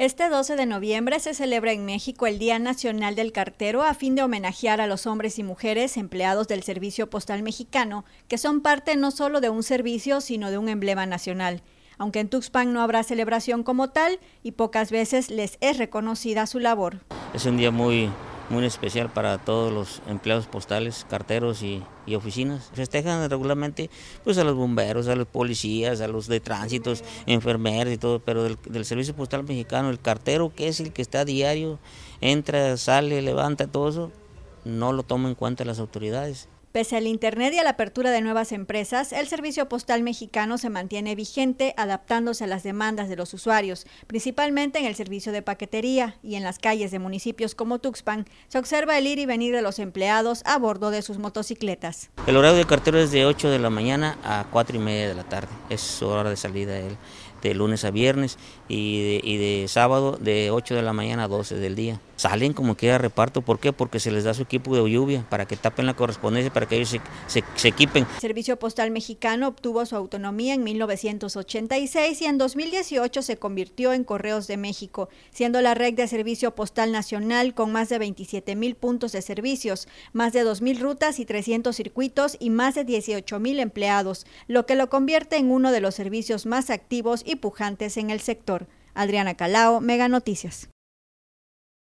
Este 12 de noviembre se celebra en México el Día Nacional del Cartero a fin de homenajear a los hombres y mujeres empleados del Servicio Postal Mexicano, que son parte no solo de un servicio, sino de un emblema nacional. Aunque en Tuxpan no habrá celebración como tal y pocas veces les es reconocida su labor. Es un día muy, muy especial para todos los empleados postales, carteros y, oficinas. Festejan regularmente pues a los bomberos, a los policías, a los de tránsitos, enfermeros y todo, pero del, del, Servicio Postal Mexicano, el cartero que es el que está a diario, entra, sale, levanta, todo eso, no lo toman en cuenta las autoridades. Pese al Internet y a la apertura de nuevas empresas, el servicio postal mexicano se mantiene vigente adaptándose a las demandas de los usuarios, principalmente en el servicio de paquetería y en las calles de municipios como Tuxpan. Se observa el ir y venir de los empleados a bordo de sus motocicletas. El horario de cartero es de 8 de la mañana a 4 y media de la tarde, es su hora de salida de lunes a viernes y de, y de sábado de 8 de la mañana a 12 del día salen como quiera reparto. ¿Por qué? Porque se les da su equipo de lluvia para que tapen la correspondencia, para que ellos se, se, equipen. El Servicio Postal Mexicano obtuvo su autonomía en 1986 y en 2018 se convirtió en Correos de México, siendo la red de servicio postal nacional con más de 27 mil puntos de servicios, más de 2 mil rutas y 300 circuitos y más de 18 mil empleados, lo que lo convierte en uno de los servicios más activos y pujantes en el sector. Adriana Calao, Mega Noticias.